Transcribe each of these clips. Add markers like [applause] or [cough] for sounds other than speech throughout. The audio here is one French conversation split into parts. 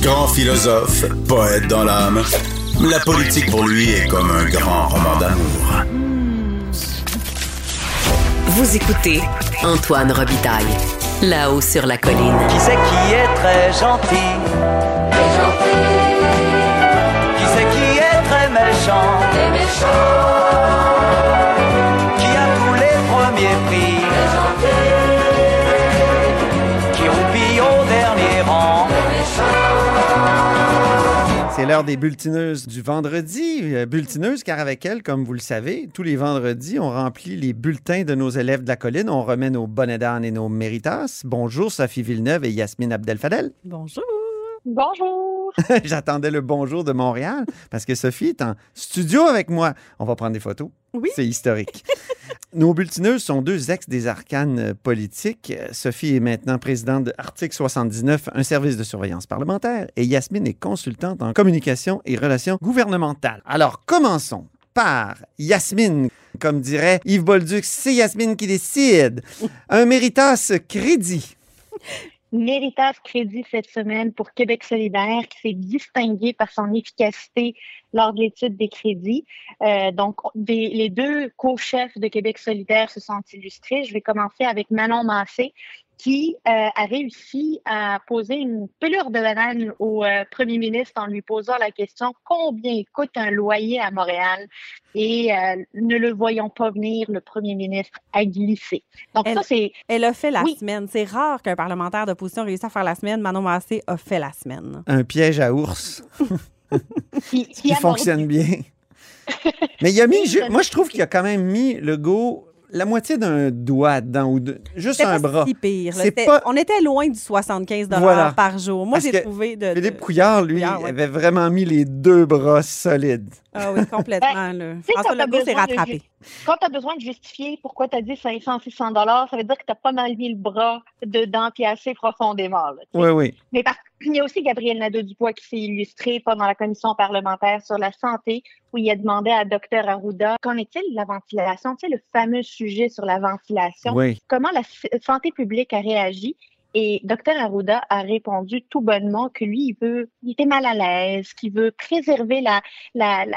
Grand philosophe, poète dans l'âme, la politique pour lui est comme un grand roman d'amour. Vous écoutez Antoine Robitaille, là-haut sur la colline. Qui c'est qui est très gentil? Très gentil. Qui c'est qui est très méchant? Très méchant. C'est l'heure des bulletineuses du vendredi. Euh, Bulletineuses, car avec elles, comme vous le savez, tous les vendredis, on remplit les bulletins de nos élèves de la colline. On remet nos bonnets d'âne et nos méritas. Bonjour, Sophie Villeneuve et Yasmine Abdel-Fadel. Bonjour. Bonjour. [laughs] J'attendais le bonjour de Montréal parce que Sophie est en studio avec moi. On va prendre des photos. Oui. C'est historique. [laughs] Nos bulletineuses sont deux ex des arcanes euh, politiques. Sophie est maintenant présidente de Article 79, un service de surveillance parlementaire, et Yasmine est consultante en communication et relations gouvernementales. Alors, commençons par Yasmine. Comme dirait Yves Bolduc, c'est Yasmine qui décide. Un méritas crédit. Méritas Crédit cette semaine pour Québec solidaire qui s'est distingué par son efficacité lors de l'étude des crédits. Euh, donc, les deux co-chefs de Québec solidaire se sont illustrés. Je vais commencer avec Manon Massé qui euh, a réussi à poser une pelure de banane au euh, premier ministre en lui posant la question combien coûte un loyer à Montréal? Et euh, ne le voyant pas venir, le premier ministre a glissé. Donc Elle- ça c'est Elle a fait la Oui. semaine. C'est rare qu'un parlementaire d'opposition réussisse à faire la semaine. Manon Massé a fait la semaine. Un piège à ours [laughs] qui, qui qui a fonctionne mordu. bien. [laughs] Mais il a mis, je- moi je trouve qu'il a quand même mis le go la moitié d'un doigt dedans ou de- juste un pas bras. si pire. là. Pas- On était loin du 75 Voilà. par jour. Moi, j'ai trouvé de... Philippe Couillard, lui, Couillard, ouais. avait vraiment mis les deux bras solides. Ah oui, complètement. François Legault s'est rattrapé. Quand tu as besoin de justifier pourquoi tu as dit 500, 600 dollars, ça veut dire que tu pas mal mis le bras dedans puis assez profondément. là. Oui, oui. Mais par- il y a aussi Gabriel Nadeau-Dubois qui s'est illustré pendant la commission parlementaire sur la santé, où il a demandé à Dr Arruda qu'en est-il de la ventilation, tu sais, le fameux sujet sur la ventilation. Oui. Comment la santé publique a réagi? Et Dr Arruda a répondu tout bonnement que lui, il veut, il était mal à l'aise, qu'il veut préserver la,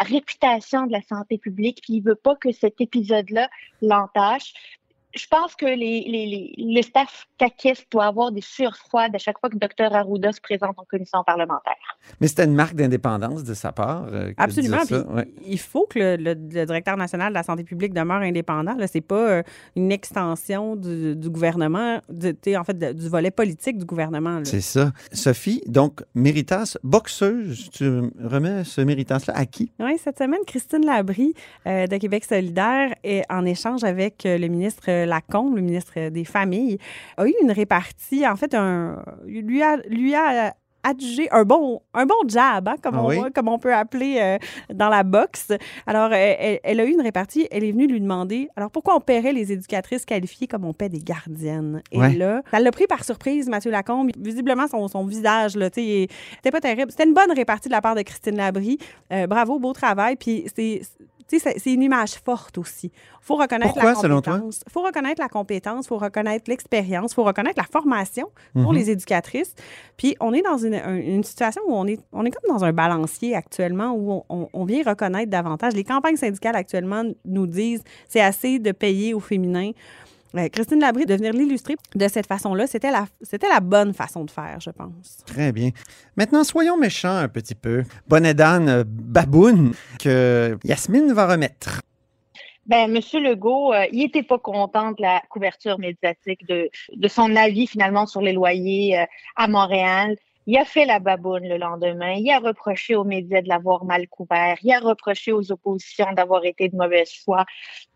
réputation de la santé publique, puis il veut pas que cet épisode-là l'entache. Je pense que les, les, les, le staff caquiste doit avoir des sueurs froides à chaque fois que Dr Arruda se présente en commission parlementaire. Mais c'était une marque d'indépendance de sa part. euh, Absolument. dire ça. Puis Ouais. Il faut que le, le- le directeur national de la santé publique demeure indépendant. Ce n'est pas euh, une extension du, du gouvernement, en fait, de- du volet politique du gouvernement. C'est ça. Sophie, donc, Méritas, boxeuse, tu remets ce Méritas-là à qui? Oui, cette semaine, Christine Labrie euh, de Québec solidaire, est en échange avec euh, le ministre Lacombe, le ministre des Familles, a eu une répartie, en fait, un, lui a, lui a adjugé un bon, un bon jab, hein, comme, Ah on, oui? comme on peut appeler euh, dans la boxe. Alors, euh, elle, elle a eu une répartie, elle est venue lui demander, alors pourquoi on paierait les éducatrices qualifiées comme on paie des gardiennes? Et Ouais. là, ça l'a pris par surprise, Mathieu Lacombe. Visiblement, son, son visage, là, tu c'était pas terrible. C'était une bonne répartie de la part de Christine Labrie. Euh, bravo, beau travail. Puis c'est. C'est une image forte aussi. Faut reconnaître Pourquoi, la selon toi? compétence. Il faut reconnaître la compétence, faut reconnaître l'expérience, il faut reconnaître la formation pour Mhm. les éducatrices. Puis on est dans une, un- une situation où on est, on est comme dans un balancier actuellement où on, on- on vient reconnaître davantage. Les campagnes syndicales actuellement nous disent c'est assez de payer au féminin. Euh, Christine Labrie, de venir l'illustrer de cette façon-là, c'était la, c'était la bonne façon de faire, je pense. Très bien. Maintenant, soyons méchants un petit peu. Bonnet d'âne, euh, baboune, que Yasmine va remettre. Ben, Monsieur Legault, euh, il était pas content de la couverture médiatique de, de son avis finalement sur les loyers euh, à Montréal. Il a fait la baboune le lendemain. Il a reproché aux médias de l'avoir mal couvert. Il a reproché aux oppositions d'avoir été de mauvaise foi.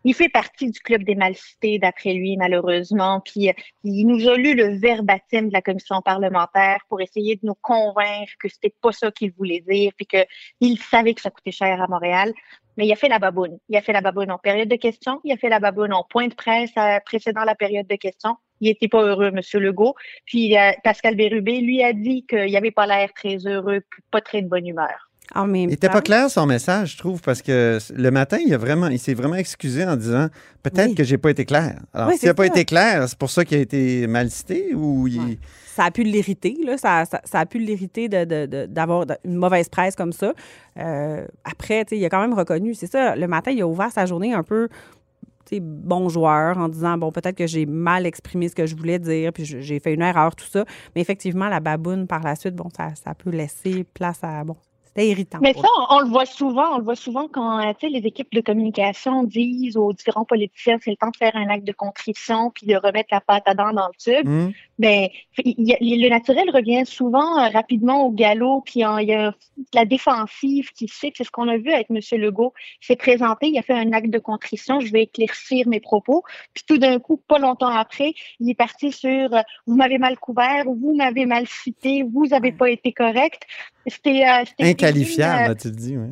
Il fait partie du club des mal cités, d'après lui, malheureusement. Puis euh, il nous a lu le verbatim de la commission parlementaire pour essayer de nous convaincre que c'était pas ça qu'il voulait dire, puis qu'il savait que ça coûtait cher à Montréal. Mais il a fait la baboune. Il a fait la baboune en période de questions. Il a fait la baboune en point de presse euh, précédant la période de questions. Il était pas heureux, Monsieur Legault. Puis euh, Pascal Bérubé lui a dit qu'il avait pas l'air très heureux, puis pas très de bonne humeur. En même Il n'était pas clair son message, je trouve, parce que le matin, il, a vraiment, il s'est vraiment excusé en disant peut-être Oui. que j'ai pas été clair. Alors, Oui, s'il n'a pas été clair, c'est pour ça qu'il a été mal cité ou il. Ouais. ça a pu l'irriter, là. Ça, ça, ça a pu l'irriter de- de- de- d'avoir de- une mauvaise presse comme ça. Euh, après, tu sais, il a quand même reconnu, c'est ça, le matin, il a ouvert sa journée un peu bon joueur en disant, bon, peut-être que j'ai mal exprimé ce que je voulais dire, puis j'ai fait une erreur, tout ça. Mais effectivement, la baboune, par la suite, bon, ça, ça peut laisser place à, bon, c'était irritant. Mais ça, on, on le voit souvent. On le voit souvent quand euh, tu sais, les équipes de communication disent aux différents politiciens c'est le temps de faire un acte de contrition puis de remettre la pâte à dents dans le tube. Hmm? Ben, il y a- le naturel revient souvent euh, rapidement au galop, puis il y a la défensive qui se fait. C'est ce qu'on a vu avec M. Legault. Il s'est présenté, il a fait un acte de contrition, je vais éclaircir mes propos. Puis tout d'un coup, pas longtemps après, il est parti sur euh, vous m'avez mal couvert, vous m'avez mal cité, vous avez pas été correct. C'était euh, Inqualifiable, as-tu dit, oui.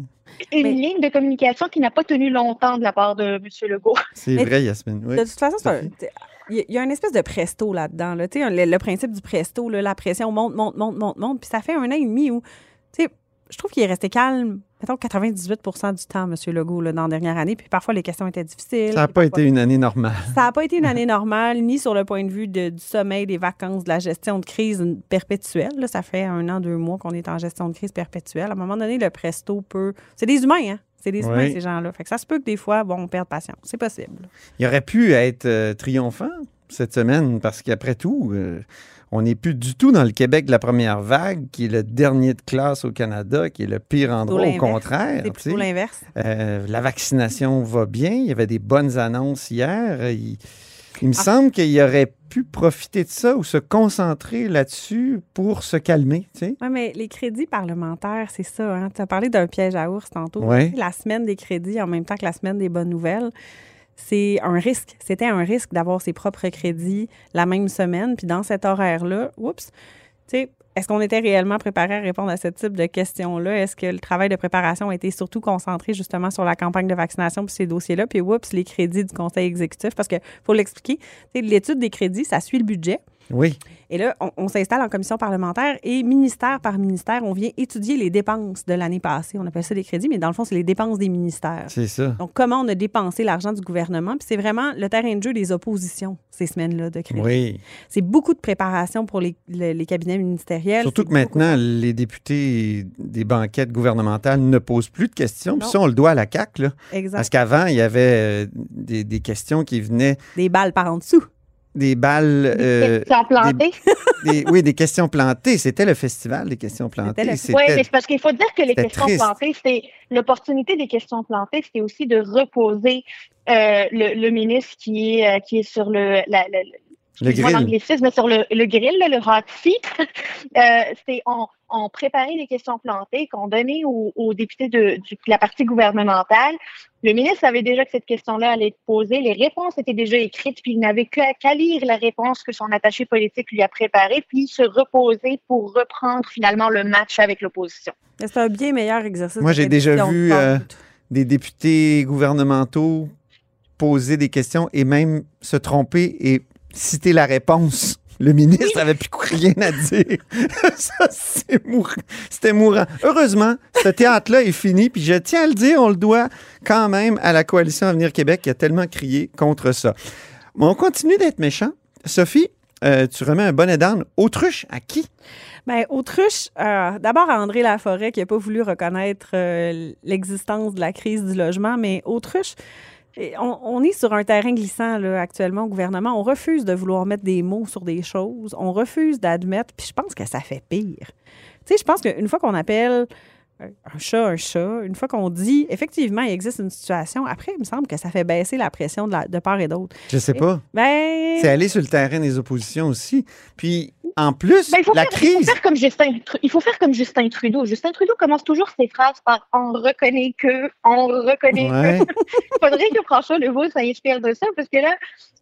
une Mais- ligne de communication qui n'a pas tenu longtemps de la part de M. Legault. C'est vrai, Yasmine. Oui. De toute façon, il y a- une espèce de presto là-dedans. Là. Le, le principe du presto, là, la pression monte, monte, monte, monte, monte. Puis ça fait un an et demi où, tu sais, je trouve qu'il est resté calme, mettons 98% du temps, M. Legault, là, dans la dernière année. Puis parfois, les questions étaient difficiles. Ça n'a pas été une année normale. Ça n'a pas été une année normale, ni sur le point de vue de- du sommeil, des vacances, de la gestion de crise perpétuelle. là. Ça fait un an, deux mois qu'on est en gestion de crise perpétuelle. À un moment donné, le presto peut. C'est des humains, hein? C'est des humains, Oui. ces gens-là. Fait que ça se peut que des fois, bon, on perde patience. C'est possible. Il aurait pu être euh, triomphant cette semaine parce qu'après tout, euh, on n'est plus du tout dans le Québec de la première vague, qui est le dernier de classe au Canada, qui est le pire endroit, au contraire. C'est plutôt l'inverse. Euh, la vaccination va bien. Il y avait des bonnes annonces hier. Il, il me Ah. semble qu'il aurait pu profiter de ça ou se concentrer là-dessus pour se calmer. Tu sais. Oui, mais les crédits parlementaires, c'est ça. Hein? Tu as parlé d'un piège à ours tantôt. Ouais. La semaine des crédits en même temps que la semaine des bonnes nouvelles, c'est un risque. C'était un risque d'avoir ses propres crédits la même semaine. Puis dans cet horaire-là, oups, est-ce qu'on était réellement préparé à répondre à ce type de questions-là? Est-ce que le travail de préparation a été surtout concentré justement sur la campagne de vaccination puis ces dossiers-là? Puis, oups, les crédits du conseil exécutif. Parce que, faut l'expliquer, l'étude des crédits, ça suit le budget. Oui. Et là, on, on s'installe en commission parlementaire et ministère par ministère, on vient étudier les dépenses de l'année passée. On appelle ça des crédits, mais dans le fond, c'est les dépenses des ministères. C'est ça. Donc, comment on a dépensé l'argent du gouvernement? Puis c'est vraiment le terrain de jeu des oppositions, ces semaines-là de crédit. Oui. C'est beaucoup de préparation pour les, le- les cabinets ministériels. Surtout que maintenant, les députés des banquettes gouvernementales ne posent plus de questions. Puis ça, on le doit à la CAQ. Là. Exact. Parce qu'avant, il y avait euh, des, des questions qui venaient Des balles par en dessous. Des balles. euh, Questions plantées. des- oui, des questions plantées. C'était le festival des questions plantées. le- Oui, mais c'est parce qu'il faut dire que les questions triste. plantées, c'était l'opportunité des questions plantées, c'était aussi de reposer euh, le, le ministre qui est, euh, qui est sur le, la, la- le grill. l'anglicisme, sur le, le grill, le hot seat. [laughs] euh, c'est on, on préparait les questions plantées qu'on donnait aux, aux députés de, la partie gouvernementale. Le ministre savait déjà que cette question-là allait être posée. Les réponses étaient déjà écrites, puis il n'avait qu'à qu'à lire la réponse que son attaché politique lui a préparée, puis se reposer pour reprendre finalement le match avec l'opposition. C'est un bien meilleur exercice. Moi, j'ai déjà de vu, euh, des députés gouvernementaux poser des questions et même se tromper et citer la réponse. Le ministre avait plus rien à dire. [laughs] Ça, c'est mourant. C'était mourant. Heureusement, ce théâtre-là est fini. Puis je tiens à le dire, on le doit quand même à la coalition Avenir Québec qui a tellement crié contre ça. Mais on continue d'être méchant. Sophie, euh, tu remets un bonnet d'âne. Autruche à qui? Bien, autruche, euh, d'abord à André Laforêt qui n'a pas voulu reconnaître euh, l'existence de la crise du logement, mais autruche, on, on est sur un terrain glissant là, actuellement au gouvernement. On refuse de vouloir mettre des mots sur des choses. On refuse d'admettre, puis je pense que ça fait pire. Tu sais, je pense qu'une fois qu'on appelle un chat un chat, une fois qu'on dit effectivement il existe une situation, après, il me semble que ça fait baisser la pression de, la- de part et d'autre. Je sais pas. Ben, C'est aller sur le terrain des oppositions aussi. Puis, en plus, Ben, il, faut la faire, il faut crise. faire comme Justin, il faut faire comme Justin Trudeau. Justin Trudeau commence toujours ses phrases par on reconnaît que, on reconnaît Ouais. que. [laughs] Il faudrait que François Legault s'inspire de ça parce que là,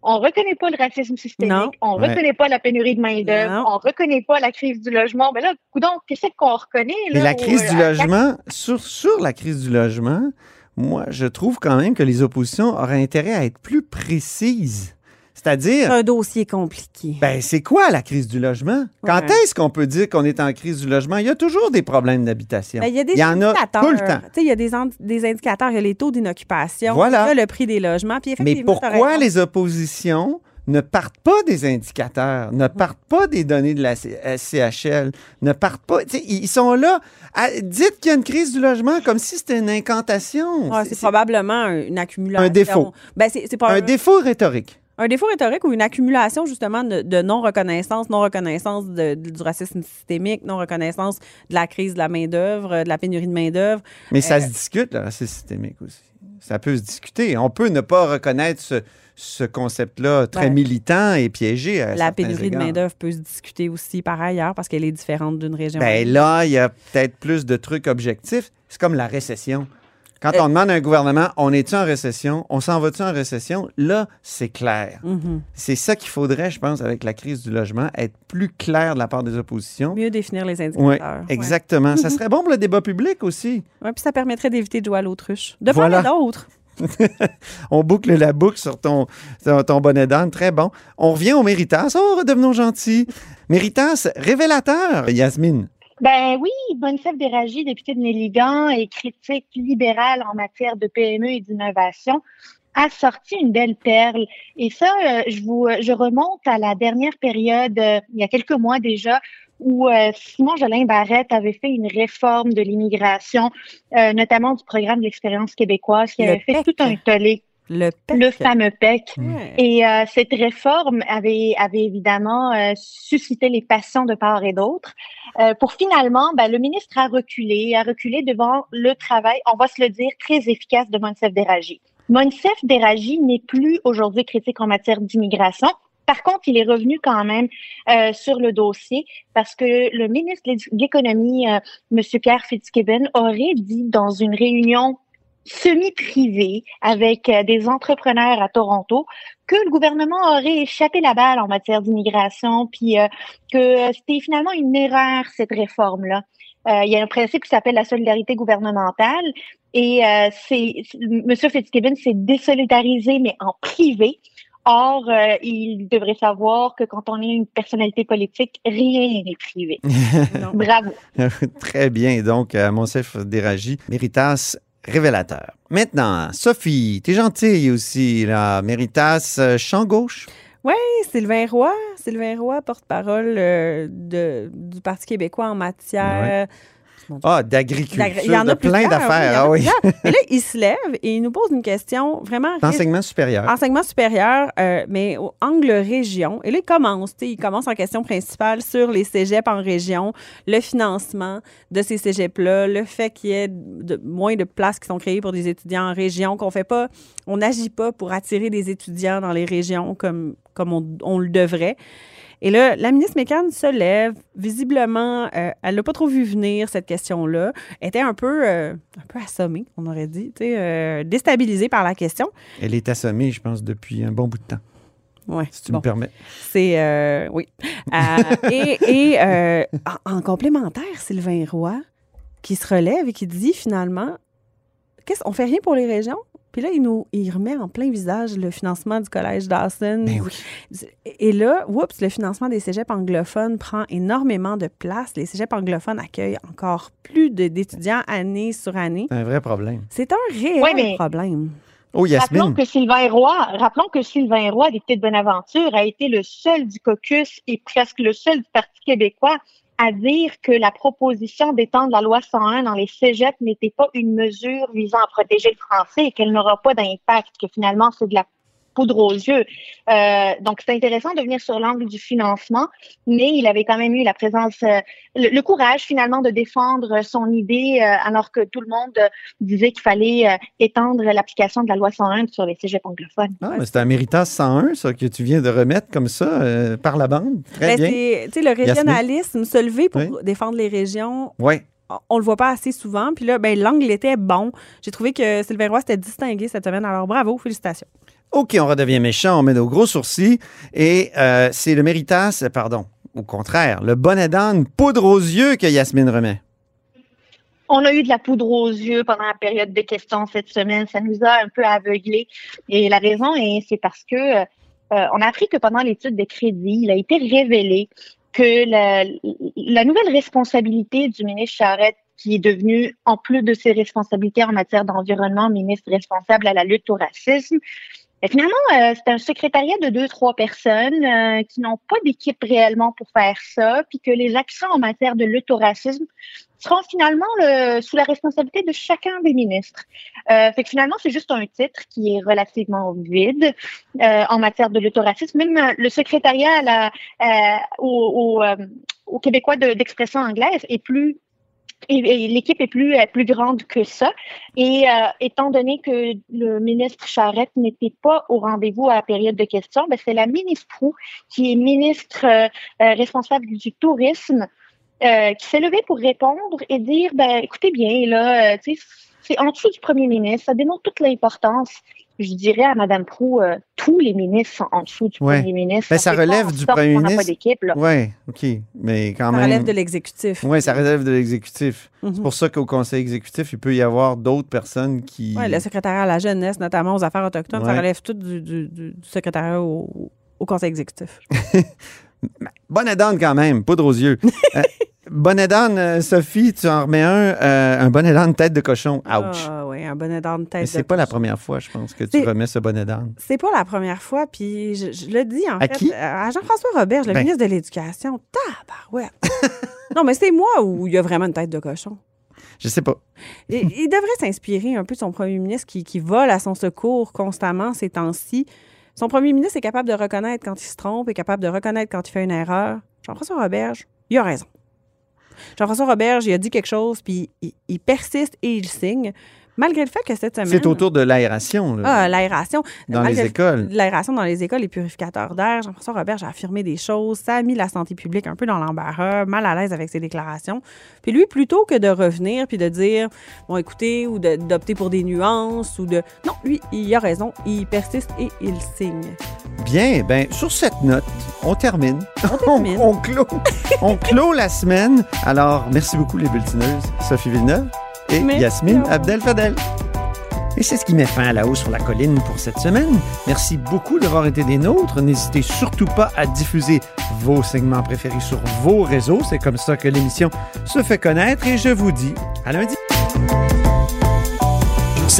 on reconnaît pas le racisme systémique, Non. on Ouais. reconnaît pas la pénurie de main-d'œuvre, on reconnaît pas la crise du logement. Mais là, coudonc, qu'est-ce qu'on reconnaît? Là, Mais la au- crise du à- à- logement, sur, sur la crise du logement, moi, je trouve quand même que les oppositions auraient intérêt à être plus précises. C'est-à-dire, C'est un dossier compliqué. ben, c'est quoi la crise du logement? Quand Ouais. est-ce qu'on peut dire qu'on est en crise du logement? Il y a toujours des problèmes d'habitation. Ben, il y a des Il y en a indicateurs. tout le temps. Il y a des, des indicateurs. Il y a les taux d'inoccupation. Voilà. Il y a le prix des logements. Puis Mais pourquoi les oppositions ne partent pas des indicateurs, ne partent pas des données de la C- euh, CHL, ne partent pas. Ils sont là. à- dites qu'il y a une crise du logement comme si c'était une incantation. C'est- probablement un- une accumulation. Un défaut. Ben, un un, défaut rhétorique. un défaut rhétorique ou une accumulation justement de, de non-reconnaissance, non-reconnaissance du racisme systémique, non-reconnaissance de la crise de la main-d'œuvre, de la pénurie de main-d'œuvre. Mais ça Euh, se discute, là, c'est systémique aussi. Ça peut se discuter. On peut ne pas reconnaître ce, ce concept-là très Ouais. militant et piégé. à La pénurie de main-d'œuvre peut se discuter aussi par ailleurs parce qu'elle est différente d'une région. à Ben l'autre. là, il y a peut-être plus de trucs objectifs. C'est comme la récession. Quand Euh, on demande à un gouvernement, on est-tu en récession? On s'en va-tu en récession? Là, c'est clair. Mhm. C'est ça qu'il faudrait, je pense, avec la crise du logement, être plus clair de la part des oppositions. Mieux définir les Oui, indicateurs. Ouais. exactement. Ça serait [laughs] bon pour le débat public aussi. Ouais, puis ça permettrait d'éviter de jouer à l'autruche. De Voilà. d'autres. [laughs] On boucle la boucle sur ton, bonnet d'âne. Très bon. On revient au Méritas. Oh, redevenons gentils. Méritas, révélateur, Yasmine. Ben oui, Bonnefèvre Déragi, député de Néligan et critique libérale en matière de PME et d'innovation, a sorti une belle perle. Et ça, euh, je vous, je remonte à la dernière période, euh, il y a quelques mois déjà, où euh, Simon Jolin Barrette avait fait une réforme de l'immigration, euh, notamment du programme de l'expérience québécoise, qui Le avait fait PEC. tout un tollé, Le PEC. le fameux PEC. Et euh, cette réforme avait, avait évidemment euh, suscité les passions de part et d'autre. Pour finalement, ben, le ministre a reculé, a reculé devant le travail, on va se le dire, très efficace de Monsef Déragi. Monsef Déragi n'est plus aujourd'hui critique en matière d'immigration. Par contre, il est revenu quand même euh, sur le dossier parce que le ministre de l'Économie, euh, M. Pierre Fitzgibbon, aurait dit dans une réunion semi-privée avec euh, des entrepreneurs à Toronto que le gouvernement aurait échappé la balle en matière d'immigration, puis euh, que c'était finalement une erreur, cette réforme-là. Euh, il y a un principe qui s'appelle la solidarité gouvernementale et c'est M. Fitzgibbon s'est désolidarisé, mais en privé. Or, euh, il devrait savoir que quand on est une personnalité politique, rien n'est privé. [laughs] [laughs] Bravo. [laughs] Très bien. Donc, à Monsef Déragi, Méritas, révélateur. Maintenant, Sophie, t'es gentille aussi, là. Méritas, euh, champ gauche. Sylvain Roy, Sylvain Roy, porte-parole euh, de- du Parti québécois en matière. Mon Dieu. Ah, d'agriculture, D'agri- Il y en a de plein d'affaires. en Ah oui. Et [laughs] là, il se lève et il nous pose une question vraiment. D'enseignement supérieur. Enseignement supérieur, euh, mais au angle région. Et là, il commence, tu sais, il commence en question principale sur les cégeps en région, le financement de ces cégeps-là, le fait qu'il y ait de, moins de places qui sont créées pour des étudiants en région, qu'on fait pas, on n'agit pas pour attirer des étudiants dans les régions comme, comme on, on le devrait. Et là, la ministre Mécan se lève. Visiblement, euh, elle n'a pas trop vu venir cette question-là. Elle était un peu, euh, un peu assommée, on aurait dit, euh, déstabilisée par la question. Elle est assommée, je pense, depuis un bon bout de temps, Ouais. si tu bon. me permets. C'est. euh, oui. [laughs] Et et en, en complémentaire, Sylvain Roy, qui se relève et qui dit finalement qu'est-ce on fait rien pour les régions? Puis là, il nous il remet en plein visage le financement du collège Dawson. Ben oui. Et là, oups, le financement des cégeps anglophones prend énormément de place. Les cégeps anglophones accueillent encore plus d'étudiants année sur année. C'est un vrai problème. C'est un réel Ouais, mais- problème. Oh, Rappelons que Sylvain Roy, rappelons que Sylvain Roy, député de Bonaventure, a été le seul du caucus et presque le seul du Parti québécois à dire que la proposition d'étendre la loi 101 dans les cégeps n'était pas une mesure visant à protéger le français et qu'elle n'aura pas d'impact, que finalement c'est de la poudre aux yeux. Euh, donc c'est intéressant de venir sur l'angle du financement, mais il avait quand même eu la présence, euh, le, le courage finalement de défendre son idée euh, alors que tout le monde disait qu'il fallait euh, étendre l'application de la loi 101 sur les cégeps anglophones. Ah, mais c'est un Méritas 101, ça, que tu viens de remettre comme ça euh, par la bande. Très Ben, bien. c'est- Tu sais, le régionalisme, se lever pour Oui. défendre les régions, Oui. On- le voit pas assez souvent. Puis là, ben, l'angle était bon. J'ai trouvé que Sylvain Roy s'était distingué cette semaine. Alors, bravo, félicitations. OK, on redevient méchant, on met nos gros sourcils. Et euh, c'est le Méritas, pardon, au contraire, le bonnet d'âne poudre aux yeux que Yasmine remet. On a eu de la poudre aux yeux pendant la période de questions cette semaine. Ça nous a un peu aveuglés. Et la raison, est, c'est parce que euh, on a appris que pendant l'étude des crédits, il a été révélé que la, la nouvelle responsabilité du ministre Charette qui est devenu, en plus de ses responsabilités en matière d'environnement, ministre responsable à la lutte au racisme, et finalement, euh, c'est un secrétariat de deux, trois personnes euh, qui n'ont pas d'équipe réellement pour faire ça, puis que les actions en matière de lutte au racisme seront finalement le, sous la responsabilité de chacun des ministres. Euh, fait que finalement, c'est juste un titre qui est relativement vide euh, en matière de lutte au racisme. Même le secrétariat euh, au, Québécois d'expression anglaise est plus l'équipe est plus euh, plus grande que ça. Et euh, étant donné que le ministre Charette n'était pas au rendez-vous à la période de questions, ben c'est la ministre Prou, qui est ministre euh, responsable du tourisme, qui s'est levée pour répondre et dire ben écoutez bien là, c'est en dessous du premier ministre, ça démontre toute l'importance je dirais à Mme Prou, euh, tous les ministres sont en dessous du premier ministre. Ben, ça, relève du premier ministre. Oui, OK. Mais quand ça même. Ça relève de l'exécutif. Oui, ça relève de l'exécutif. C'est mhm. pour ça qu'au conseil exécutif, il peut y avoir d'autres personnes qui. Oui, le secrétariat à la jeunesse, notamment aux affaires autochtones, ça relève tout du, secrétariat au, conseil exécutif. [laughs] Bonne aidante quand même, poudre aux yeux. [laughs] Euh, bonnet d'âne, euh, Sophie, tu en remets un, euh, un bonnet d'âne tête de cochon. Ouch. Ah oui, un bonnet d'âne tête Mais c'est pas la première fois, je pense, que tu remets ce bonnet d'âne. C'est pas la première fois, puis je, le dis en à fait. Qui? À Jean-François Robert, le ben. ministre de l'Éducation. Tabarouette! [laughs] non, mais c'est moi où il y a vraiment une tête de cochon. Je sais pas. il, il devrait s'inspirer un peu de son premier ministre qui, qui vole à son secours constamment ces temps-ci. Son premier ministre est capable de reconnaître quand il se trompe, est capable de reconnaître quand il fait une erreur. Jean-François Roberge, il a raison. Jean-François Robert, il a dit quelque chose, puis il, persiste et il signe. Malgré le fait que cette semaine. C'est autour de l'aération. Ah, l'aération. Dans les écoles. L'aération dans les écoles, les purificateurs d'air. Jean-François Robert a affirmé des choses. Ça a mis la santé publique un peu dans l'embarras, mal à l'aise avec ses déclarations. Puis lui, plutôt que de revenir puis de dire, bon, écoutez, ou d'opter pour des nuances, ou de. Non, lui, il a raison. Il persiste et il signe. Bien, ben sur cette note, on termine. On, termine. [laughs] on, clôt, on clôt la semaine. Alors, merci beaucoup les bulletineuses. Sophie Villeneuve et Yasmine Abdel-Fadel. Et c'est ce qui met fin à la hausse sur la colline pour cette semaine. Merci beaucoup d'avoir été des nôtres. N'hésitez surtout pas à diffuser vos segments préférés sur vos réseaux. C'est comme ça que l'émission se fait connaître et je vous dis à lundi.